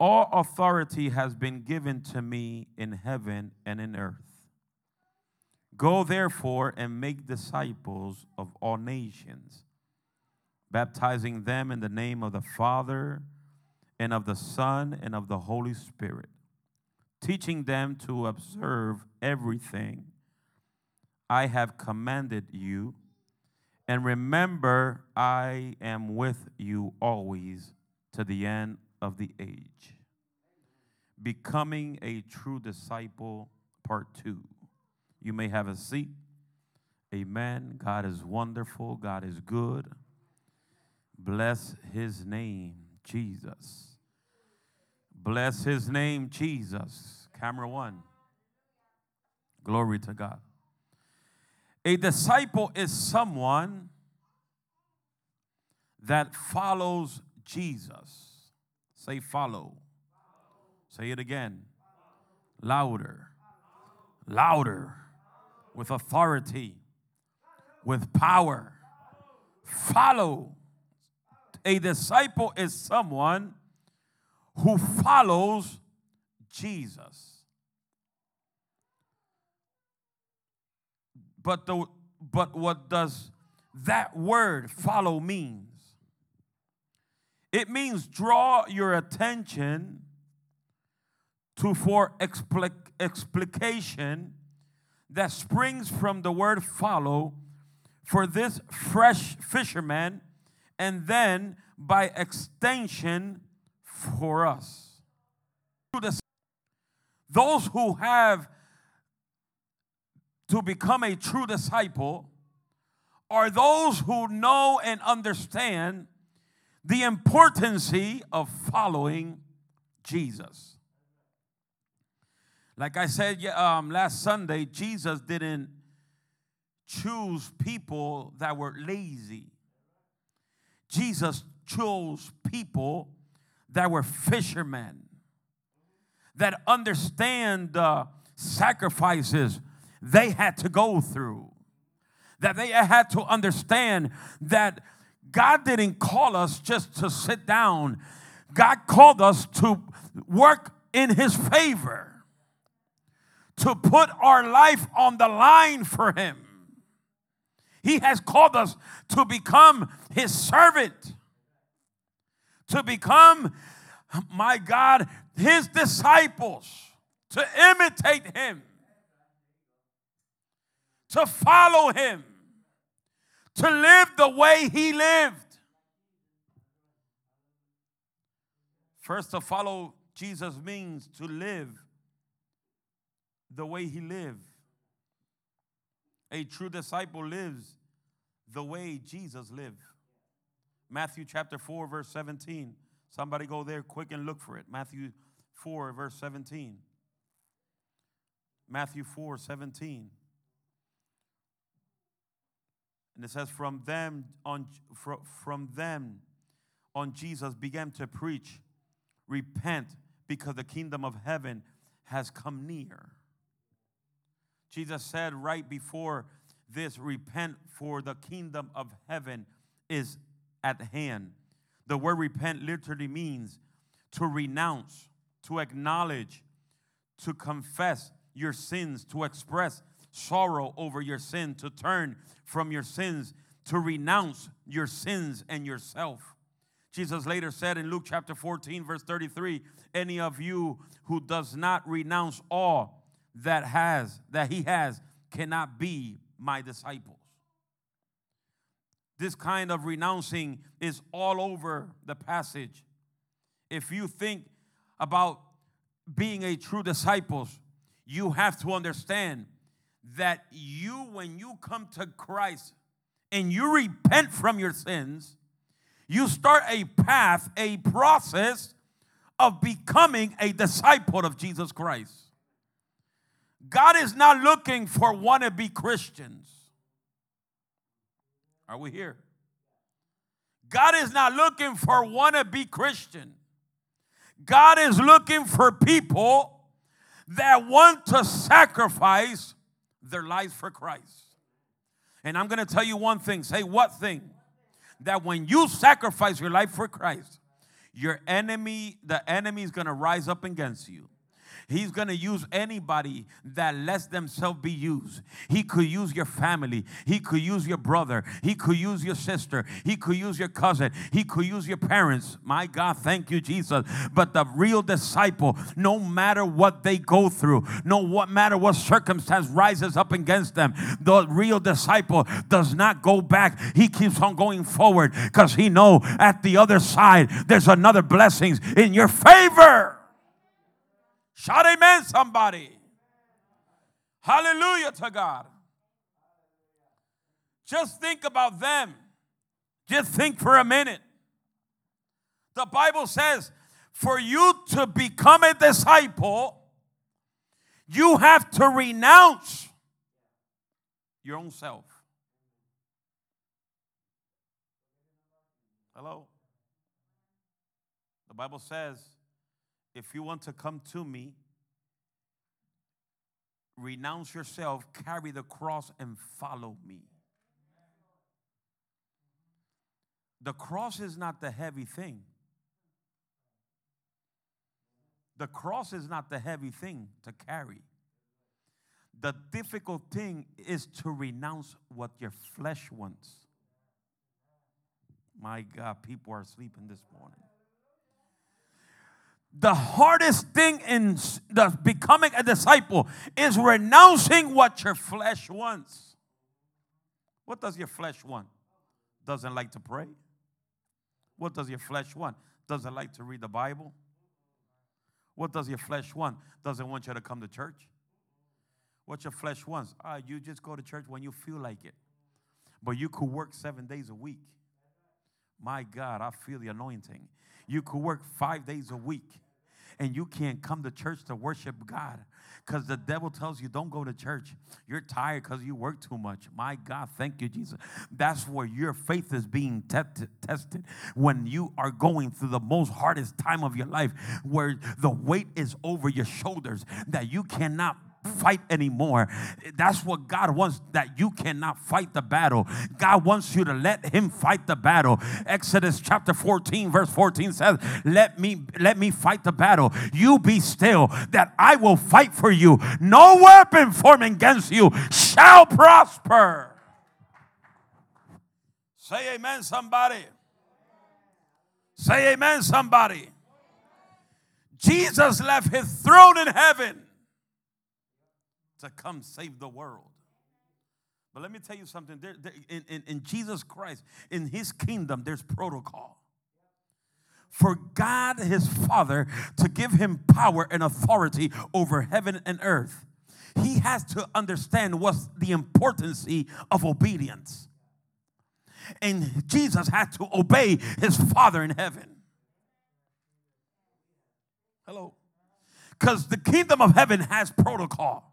All authority has been given to me in heaven and in earth. Go therefore and make disciples of all nations, baptizing them in the name of the Father and of the Son and of the Holy Spirit, teaching them to observe everything I have commanded you. And remember, I am with you always to the end of the age. Becoming a true disciple, part two. You may have a seat. Amen. God is wonderful. God is good. Bless his name, Jesus. Bless his name, Jesus. Camera one. Glory to God. A disciple is someone that follows Jesus. Say follow. Say it again. Louder. Louder. With authority. With power. Follow. A disciple is someone who follows Jesus. But the but what does that word follow means? It means draw your attention to for explic- explication that springs from the word follow for this fresh fisherman and then by extension for us. Those who have to become a true disciple are those who know and understand the importance of following Jesus. Like I said um, last Sunday, Jesus didn't choose people that were lazy. Jesus chose people that were fishermen, that understand the sacrifices they had to go through, that they had to understand that God didn't call us just to sit down. God called us to work in His favor, to put our life on the line for Him. He has called us to become His servant, to become, my God, His disciples, to imitate Him, to follow Him to live the way he lived. First, to follow Jesus means to live the way he lived. A true disciple lives the way Jesus lived. Matthew chapter 4, verse 17. Somebody go there quick and look for it. Matthew 4, verse 17. Matthew 4, 17. And it says, from them on from them on Jesus began to preach, repent, because the kingdom of heaven has come near. Jesus said right before this, repent, for the kingdom of heaven is at hand. The word repent literally means to renounce, to acknowledge, to confess your sins, to express sorrow over your sin, to turn from your sins, to renounce your sins and yourself. Jesus later said in Luke chapter 14, verse 33, any of you who does not renounce all that has, that he has, cannot be my disciples. This kind of renouncing is all over the passage. If you think about being a true disciple, you have to understand that you, when you come to Christ and you repent from your sins, you start a path, a process of becoming a disciple of Jesus Christ. God is not looking for wannabe Christians. Are we here? God is not looking for wannabe Christian. God is looking for people that want to sacrifice their lives for Christ. And I'm going to tell you one thing say, what thing? That when you sacrifice your life for Christ, Your enemy, the enemy is going to rise up against you. He's going to use anybody that lets themselves be used. He could use your family. He could use your brother. He could use your sister. He could use your cousin. He could use your parents. My God, thank you, Jesus. But the real disciple, no matter what they go through, no what matter what circumstance rises up against them, the real disciple does not go back. He keeps on going forward because he know at the other side there's another blessings in your favor. Shout amen, somebody. Hallelujah to God. Just think about them. Just think for a minute. The Bible says, for you to become a disciple, you have to renounce your own self. Hello? The Bible says, if you want to come to me, renounce yourself, carry the cross, and follow me. The cross is not the heavy thing. The cross is not the heavy thing to carry. The difficult thing is to renounce what your flesh wants. My God, people are sleeping this morning the hardest thing in the becoming a disciple is renouncing what your flesh wants. What does your flesh want? Doesn't like to pray? What does your flesh want? Doesn't like to read the Bible? What does your flesh want? Doesn't want you to come to church? What your flesh wants? Ah, you just go to church when you feel like it. But you could work seven days a week. My God, I feel the anointing. You could work five days a week and you can't come to church to worship God because the devil tells you don't go to church. You're tired because you work too much. My God, thank you, Jesus. That's where your faith is being te- tested when you are going through the most hardest time of your life, where the weight is over your shoulders that you cannot fight anymore. That's what God wants, that you cannot fight the battle. God wants you to let him fight the battle. Exodus chapter 14, verse 14 says, Let me let me fight the battle. You be still, that I will fight for you. No weapon formed against you shall prosper. Say amen, somebody. Say amen, somebody. Jesus left his throne in heaven to come save the world. But let me tell you something. There, there, in, in, in Jesus Christ, in his kingdom, there's protocol. For God, his Father, to give him power and authority over heaven and earth, he has to understand what's the importance of obedience. And Jesus had to obey his Father in heaven. Hello. Because the kingdom of heaven has protocol.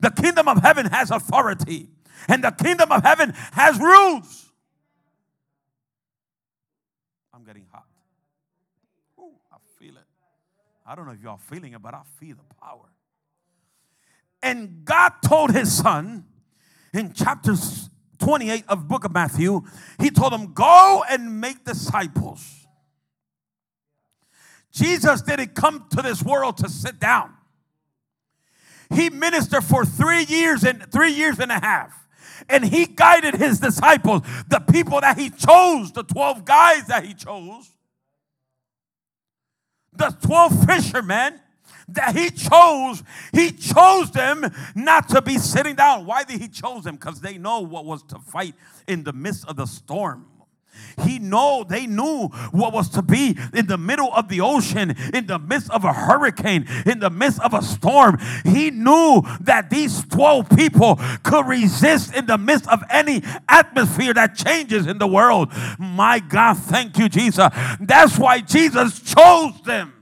The kingdom of heaven has authority, and the kingdom of heaven has rules. I'm getting hot. Ooh, I feel it. I don't know if y'all feeling it, but I feel the power. And God told his son in chapter 28 of book of Matthew, he told him, Go and make disciples. Jesus didn't come to this world to sit down. He ministered for three years and three years and a half. And he guided his disciples, the people that he chose, the 12 guys that he chose, the 12 fishermen that he chose, he chose them not to be sitting down. Why did he chose them? Because they know what was to fight in the midst of the storm. He know they knew what was to be in the middle of the ocean, in the midst of a hurricane, in the midst of a storm. He knew that these 12 people could resist in the midst of any atmosphere that changes in the world. My God, thank you, Jesus. That's why Jesus chose them.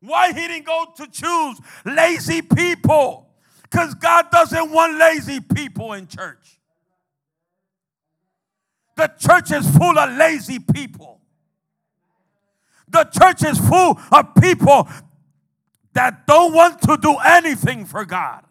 Why he didn't go to choose lazy people? Because God doesn't want lazy people in church. The church is full of lazy people. The church is full of people that don't want to do anything for God.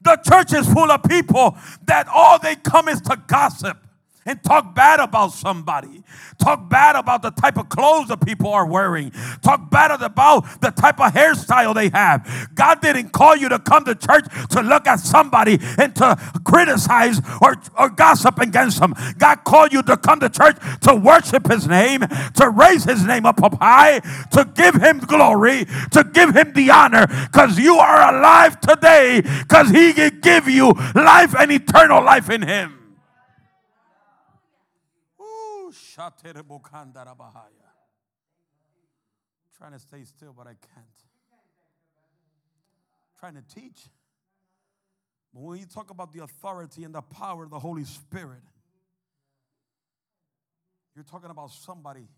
The church is full of people that all they come is to gossip. And talk bad about somebody. Talk bad about the type of clothes that people are wearing. Talk bad about the type of hairstyle they have. God didn't call you to come to church to look at somebody and to criticize or, or gossip against them. God called you to come to church to worship His name, to raise His name up, up high, to give Him glory, to give Him the honor, because you are alive today, because He can give you life and eternal life in Him. Trying to stay still, but I can't. Trying to teach. But when you talk about the authority and the power of the Holy Spirit, you're talking about somebody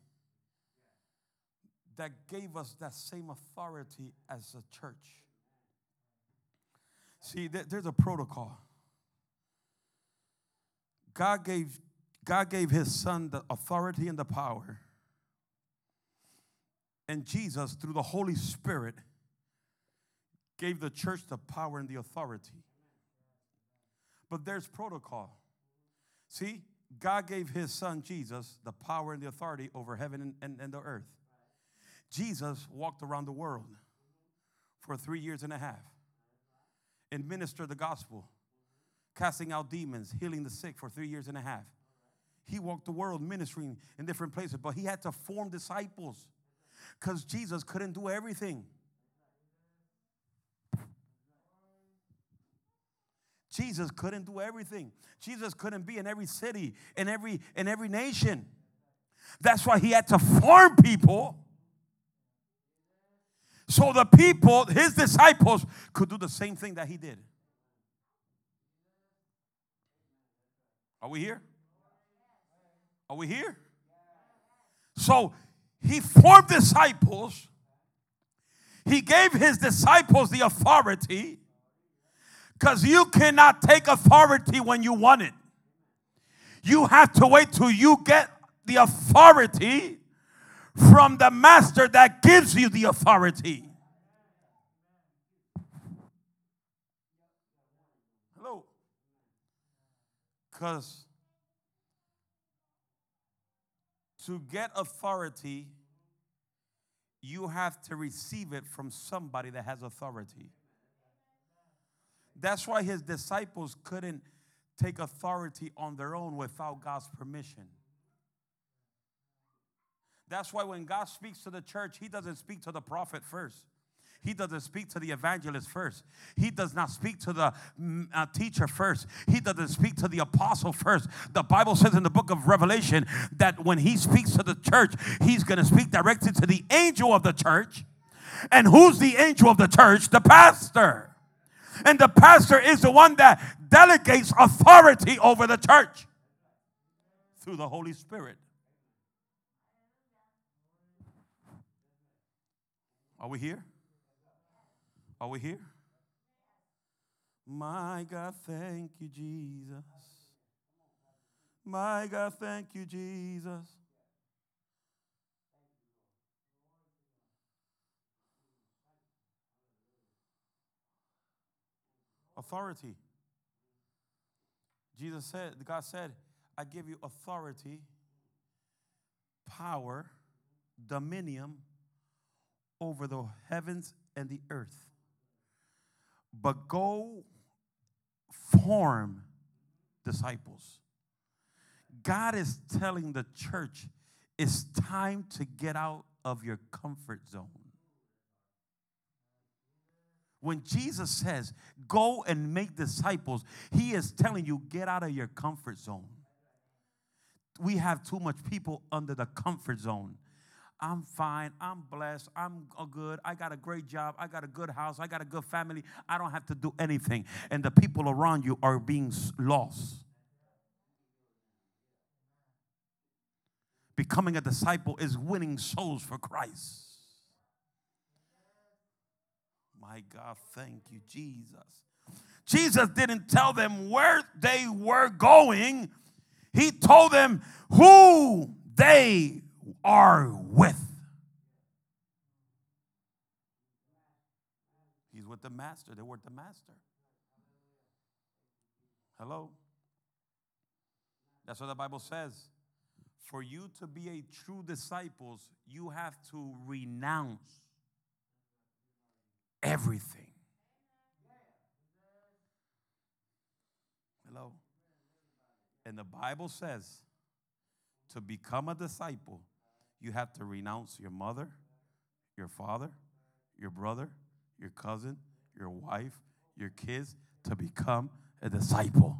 that gave us that same authority as a church. See, there's a protocol. God gave God gave his son the authority and the power. And Jesus, through the Holy Spirit, gave the church the power and the authority. But there's protocol. See, God gave his son Jesus the power and the authority over heaven and, and, and the earth. Jesus walked around the world for three years and a half and ministered the gospel, casting out demons, healing the sick for three years and a half. He walked the world ministering in different places, but he had to form disciples because Jesus couldn't do everything. Jesus couldn't do everything. Jesus couldn't be in every city, in every in every nation. That's why he had to form people. So the people, his disciples, could do the same thing that he did. Are we here? Are we here? So he formed disciples. He gave his disciples the authority because you cannot take authority when you want it. You have to wait till you get the authority from the master that gives you the authority. Hello. Because To get authority, you have to receive it from somebody that has authority. That's why his disciples couldn't take authority on their own without God's permission. That's why when God speaks to the church, he doesn't speak to the prophet first. He doesn't speak to the evangelist first. He does not speak to the mm, uh, teacher first. He doesn't speak to the apostle first. The Bible says in the book of Revelation that when he speaks to the church, he's going to speak directly to the angel of the church. And who's the angel of the church? The pastor. And the pastor is the one that delegates authority over the church through the Holy Spirit. Are we here? Are we here? My God, thank you, Jesus. My God, thank you, Jesus. Authority. Jesus said, God said, I give you authority, power, dominion over the heavens and the earth but go form disciples. God is telling the church it's time to get out of your comfort zone. When Jesus says, go and make disciples, he is telling you, get out of your comfort zone. We have too much people under the comfort zone. I'm fine. I'm blessed. I'm good. I got a great job. I got a good house. I got a good family. I don't have to do anything. And the people around you are being lost. Becoming a disciple is winning souls for Christ. My God, thank you, Jesus. Jesus didn't tell them where they were going, He told them who they are with. He's with the master. They're with the master. Hello? That's what the Bible says. For you to be a true disciples, you have to renounce everything. Hello. And the Bible says to become a disciple, you have to renounce your mother, your father, your brother, your cousin, your wife, your kids to become a disciple.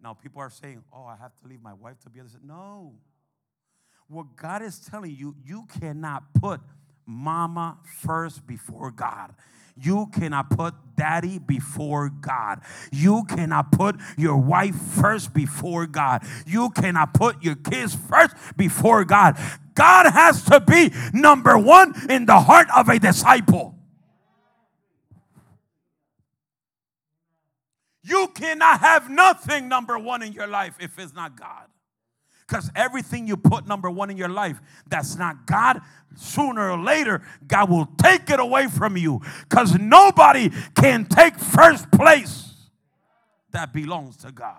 Now, people are saying, Oh, I have to leave my wife to be a disciple. No. What God is telling you, you cannot put mama first before God. You cannot put daddy before God. You cannot put your wife first before God. You cannot put your kids first before God. God has to be number one in the heart of a disciple. You cannot have nothing number one in your life if it's not God. Because everything you put number one in your life that's not God, sooner or later, God will take it away from you. Because nobody can take first place that belongs to God.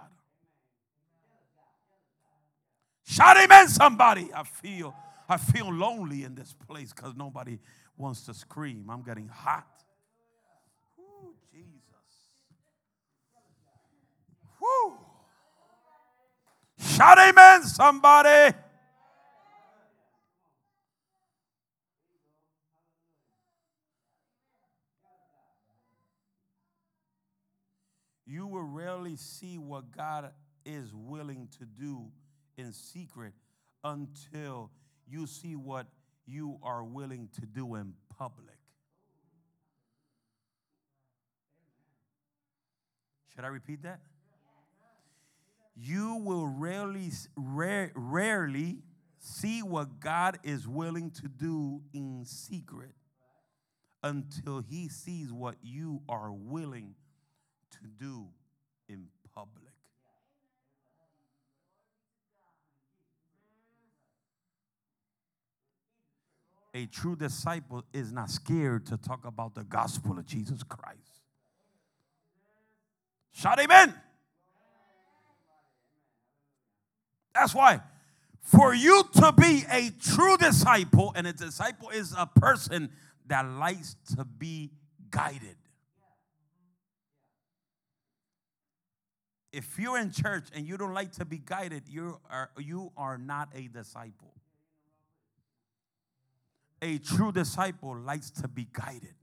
Shout amen, somebody. I feel I feel lonely in this place because nobody wants to scream. I'm getting hot. Ooh, Jesus. Woo. Shout amen, somebody. You will rarely see what God is willing to do in secret until you see what you are willing to do in public. Should I repeat that? You will rarely, rare, rarely see what God is willing to do in secret until he sees what you are willing to do in public. A true disciple is not scared to talk about the gospel of Jesus Christ. Shout amen. That's why for you to be a true disciple, and a disciple is a person that likes to be guided. If you're in church and you don't like to be guided, you are, you are not a disciple. A true disciple likes to be guided.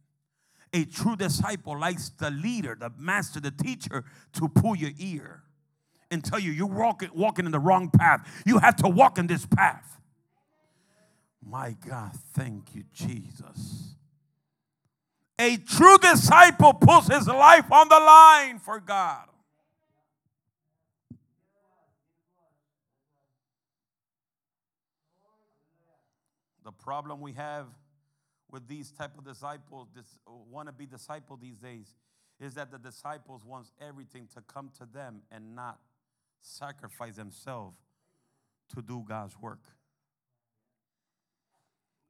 A true disciple likes the leader, the master, the teacher to pull your ear and tell you you're walking, walking in the wrong path. You have to walk in this path. My God, thank you, Jesus. A true disciple puts his life on the line for God. The problem we have with these type of disciples, this want to be disciple these days, is that the disciples wants everything to come to them and not sacrifice themselves to do God's work.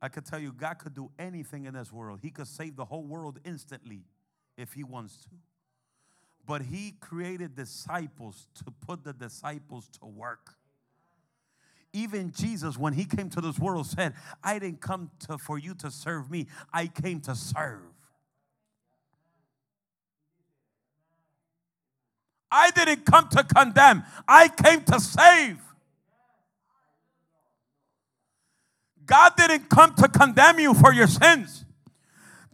I could tell you, God could do anything in this world. He could save the whole world instantly if He wants to. But He created disciples to put the disciples to work. Even Jesus, when He came to this world, said, I didn't come to, for you to serve me, I came to serve. I didn't come to condemn, I came to save. God didn't come to condemn you for your sins.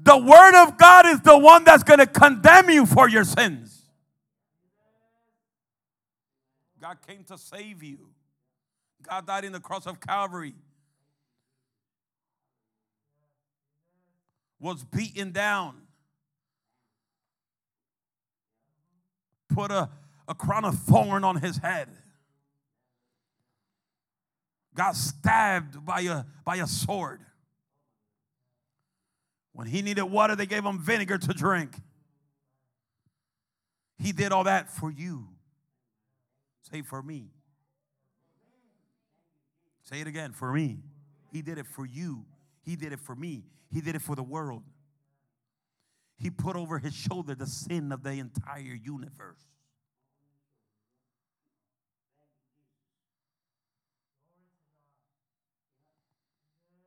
The Word of God is the one that's going to condemn you for your sins. God came to save you. God died in the cross of Calvary. Was beaten down. Put a, a crown of thorn on his head. Got stabbed by a, by a sword. When he needed water, they gave him vinegar to drink. He did all that for you. Say, for me. Say it again, for me. He did it for you. He did it for me. He did it for the world. He put over his shoulder the sin of the entire universe.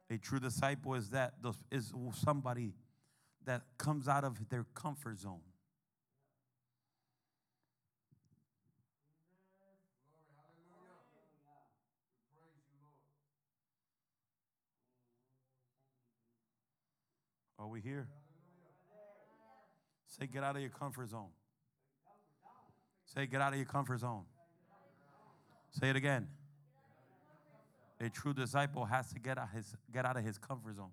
A true disciple is that is somebody that comes out of their comfort zone. Are we here? Say, get out of your comfort zone. Say, get out of your comfort zone. Say it again. A true disciple has to get out, his, get out of his comfort zone.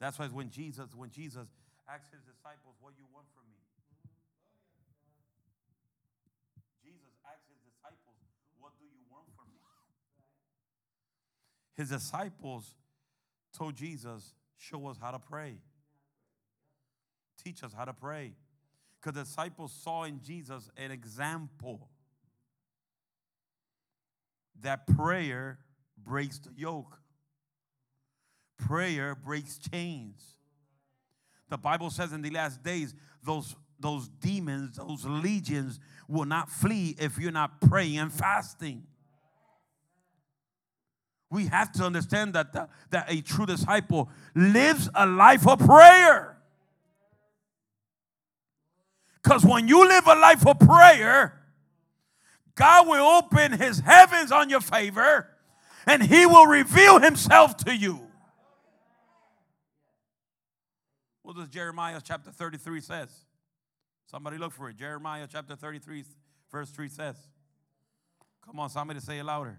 That's why when Jesus, when Jesus asked his disciples, What you want from me? Jesus asked his disciples, What do you want from me? His disciples told Jesus, Show us how to pray. Teach us how to pray. Because the disciples saw in Jesus an example that prayer breaks the yoke, prayer breaks chains. The Bible says in the last days, those, those demons, those legions will not flee if you're not praying and fasting. We have to understand that, the, that a true disciple lives a life of prayer. Because when you live a life of prayer, God will open his heavens on your favor and he will reveal himself to you. What does Jeremiah chapter 33 says? Somebody look for it. Jeremiah chapter 33 verse 3 says. Come on, somebody say it louder.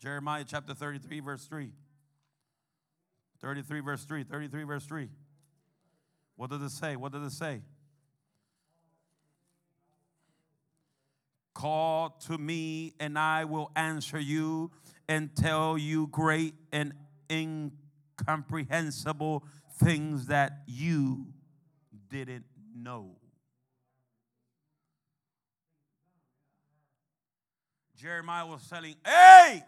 Jeremiah chapter 33 verse 3. 33 verse 3. 33 verse 3. What does it say? What does it say? Call to me, and I will answer you and tell you great and incomprehensible things that you didn't know. Jeremiah was telling, hey,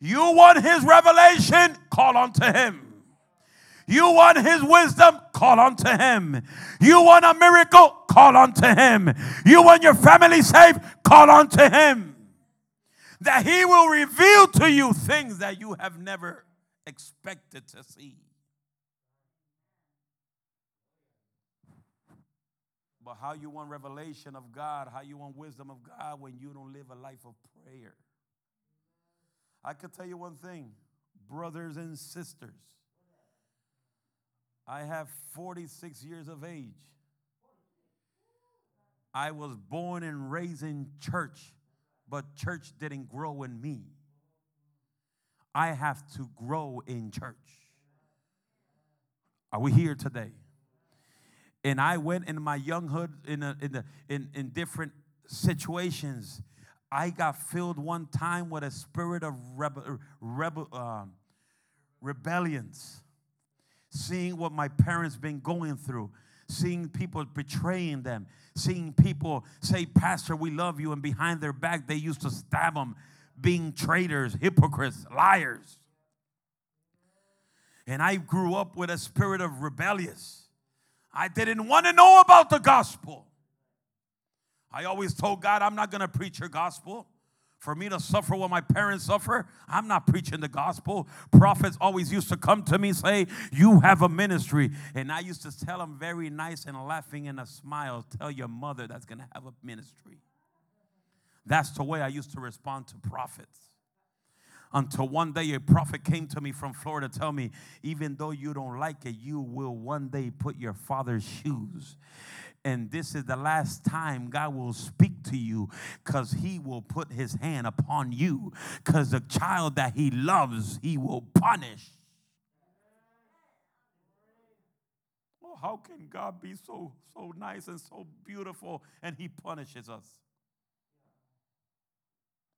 you want his revelation? Call unto him. You want his wisdom? Call unto him. You want a miracle? Call unto him. You want your family saved? Call unto him. That he will reveal to you things that you have never expected to see. But how you want revelation of God, how you want wisdom of God when you don't live a life of prayer. I could tell you one thing, brothers and sisters. I have 46 years of age. I was born and raised in church, but church didn't grow in me. I have to grow in church. Are we here today? And I went in my younghood in, a, in, in, in different situations. I got filled one time with a spirit of rebel, rebel, um, rebellions seeing what my parents been going through, seeing people betraying them, seeing people say, Pastor, we love you, and behind their back they used to stab them, being traitors, hypocrites, liars. And I grew up with a spirit of rebellious. I didn't want to know about the gospel. I always told God, I'm not going to preach your gospel for me to suffer what my parents suffer, I'm not preaching the gospel. Prophets always used to come to me say, "You have a ministry," and I used to tell them very nice and laughing and a smile, "Tell your mother that's going to have a ministry." That's the way I used to respond to prophets. Until one day a prophet came to me from Florida tell me, even though you don't like it, you will one day put your father's shoes and this is the last time God will speak to you because He will put His hand upon you because the child that He loves, He will punish. Oh, how can God be so so nice and so beautiful and He punishes us?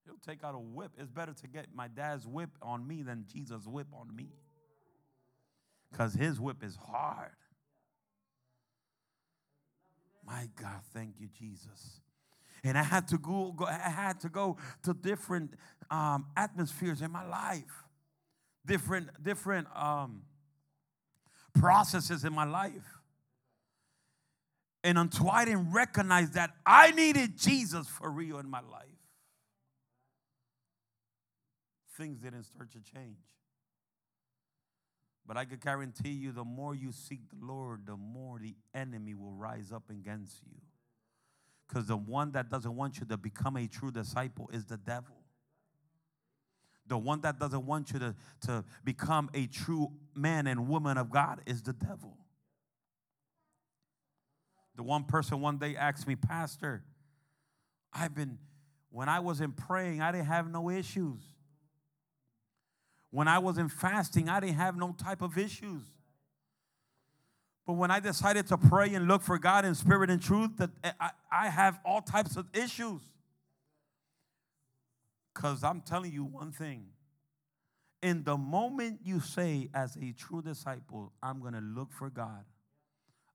He'll take out a whip. It's better to get my dad's whip on me than Jesus' whip on me. Because his whip is hard. My God, thank you, Jesus. And I had to go, go I had to go to different um, atmospheres in my life, different, different um, processes in my life. And until I didn't recognize that I needed Jesus for real in my life, things didn't start to change. But I can guarantee you the more you seek the Lord, the more the enemy will rise up against you. Because the one that doesn't want you to become a true disciple is the devil. The one that doesn't want you to, to become a true man and woman of God is the devil. The one person one day asked me, Pastor, I've been, when I wasn't praying, I didn't have no issues. When I was in fasting, I didn't have no type of issues. But when I decided to pray and look for God in spirit and truth, that eh, I, I have all types of issues. Because I'm telling you one thing. In the moment you say, as a true disciple, I'm going to look for God,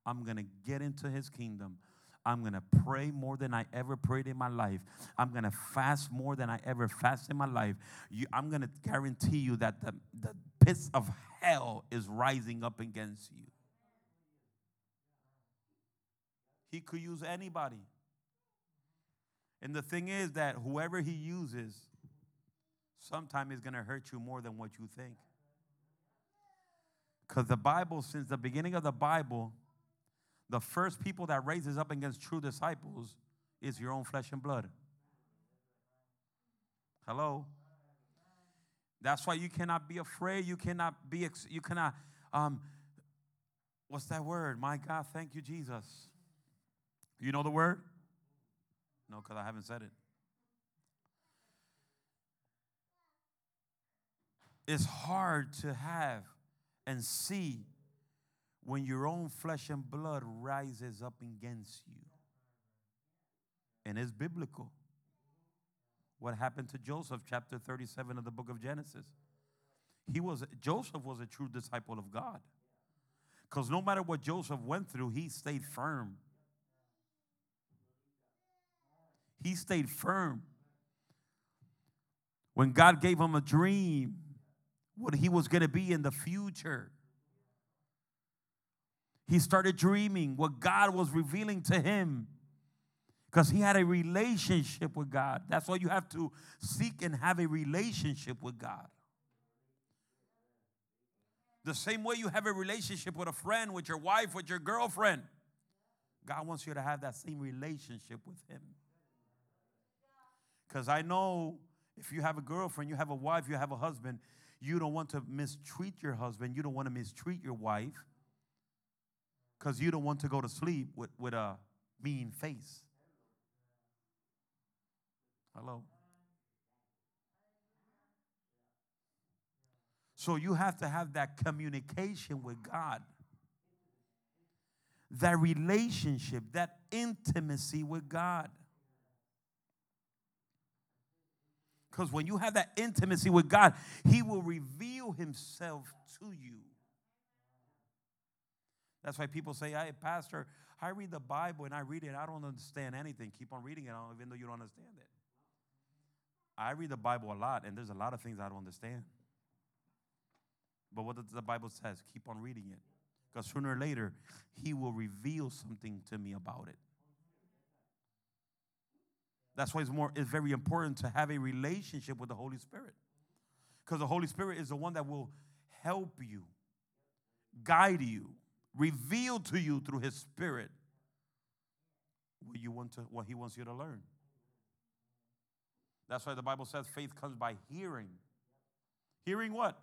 I'm going to get into his kingdom, I'm going to pray more than I ever prayed in my life. I'm going to fast more than I ever fasted in my life. You, I'm going to guarantee you that the, the pits of hell is rising up against you. He could use anybody. And the thing is that whoever he uses, sometimes is going to hurt you more than what you think. Because the Bible, since the beginning of the Bible, the first people that raises up against true disciples is your own flesh and blood. Hello? That's why you cannot be afraid. You cannot be, you cannot, um, what's that word? My God, thank you, Jesus. You know the word? No, because I haven't said it. It's hard to have and see when your own flesh and blood rises up against you. And it's biblical. What happened to Joseph, chapter 37 of the book of Genesis? He was Joseph was a true disciple of God. Because no matter what Joseph went through, he stayed firm. He stayed firm. When God gave him a dream, what he was going to be in the future. He started dreaming what God was revealing to him because he had a relationship with God. That's why you have to seek and have a relationship with God. The same way you have a relationship with a friend, with your wife, with your girlfriend. God wants you to have that same relationship with Him. Because I know if you have a girlfriend, you have a wife, you have a husband, you don't want to mistreat your husband, you don't want to mistreat your wife because you don't want to go to sleep with, with a mean face. Hello? So you have to have that communication with God, that relationship, that intimacy with God. Because when you have that intimacy with God, He will reveal Himself to you. That's why people say, hey, Pastor, I read the Bible and I read it. I don't understand anything. Keep on reading it, even though you don't understand it. I read the Bible a lot, and there's a lot of things I don't understand. But what the Bible says, keep on reading it. Because sooner or later, He will reveal something to me about it. That's why it's more it's very important to have a relationship with the Holy Spirit. Because the Holy Spirit is the one that will help you, guide you, reveal to you through his spirit what you want to what he wants you to learn. That's why the Bible says faith comes by hearing. Hearing what?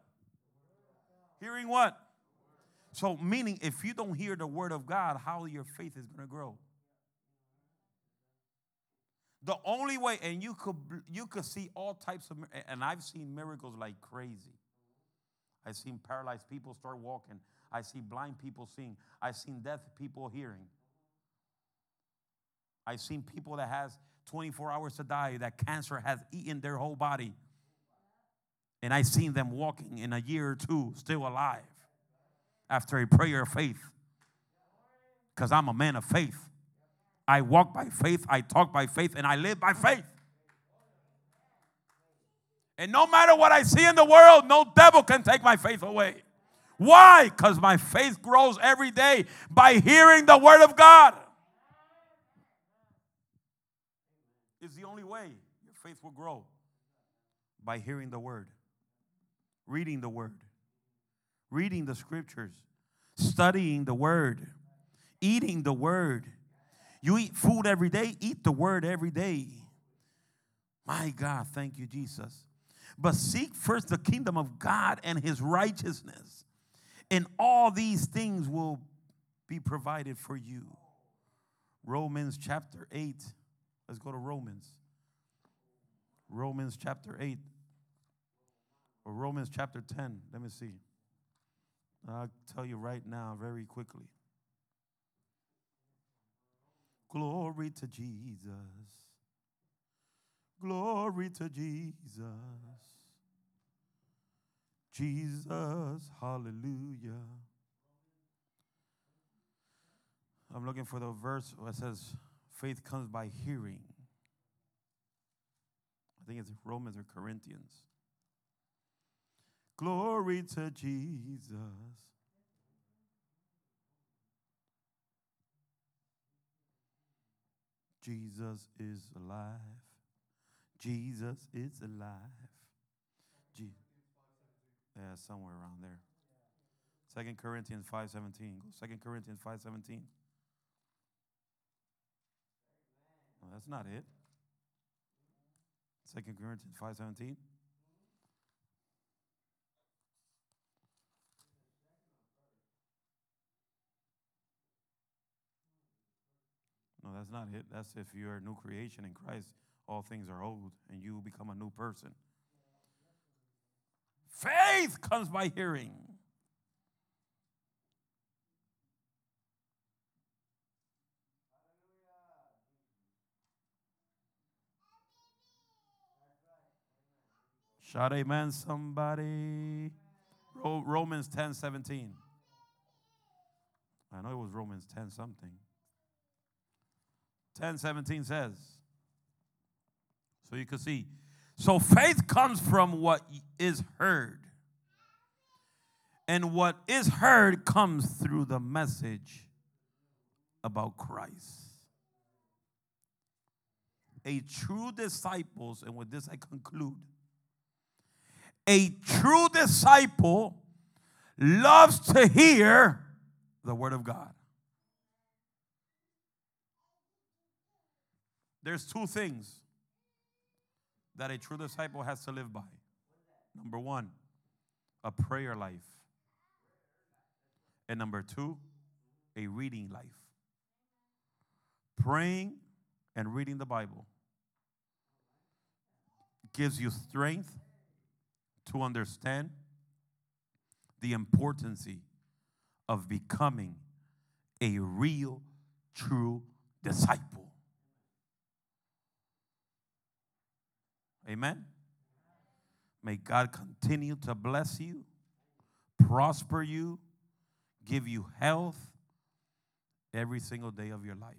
Hearing what? So, meaning, if you don't hear the word of God, how your faith is going to grow? The only way, and you could you could see all types of, and I've seen miracles like crazy. I've seen paralyzed people start walking. I see blind people seeing. I've seen deaf people hearing. I've seen people that has 24 hours to die, that cancer has eaten their whole body. And I've seen them walking in a year or two, still alive, after a prayer of faith. Because I'm a man of faith. I walk by faith, I talk by faith, and I live by faith. And no matter what I see in the world, no devil can take my faith away. Why? Because my faith grows every day by hearing the word of God. It's the only way your faith will grow by hearing the word. Reading the word, reading the scriptures, studying the word, eating the word. You eat food every day, eat the word every day. My God, thank you, Jesus. But seek first the kingdom of God and his righteousness, and all these things will be provided for you. Romans chapter 8. Let's go to Romans. Romans chapter 8. Or Romans chapter 10. Let me see. I'll tell you right now, very quickly. Glory to Jesus. Glory to Jesus. Jesus, hallelujah. I'm looking for the verse where it says, faith comes by hearing. I think it's Romans or Corinthians. Glory to Jesus. Jesus is alive. Jesus is alive. Yeah, somewhere around there. Second Corinthians 5.17. Go Second Corinthians 5.17. No, that's not it. Second Corinthians 5.17. No, that's not it. That's if you're a new creation in Christ, all things are old and you become a new person. Faith comes by hearing. Shout amen, somebody. Romans 10 17. I know it was Romans 10 something. 10 17 says, so you can see. So faith comes from what is heard. And what is heard comes through the message about Christ. A true disciples, and with this I conclude. A true disciple loves to hear the word of God. There's two things that a true disciple has to live by. Number one, a prayer life. And number two, a reading life. Praying and reading the Bible gives you strength to understand the importance of becoming a real, true disciple. Amen. May God continue to bless you, prosper you, give you health every single day of your life.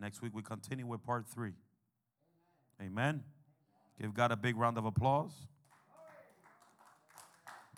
Next week, we continue with part three. Amen. Give God a big round of applause.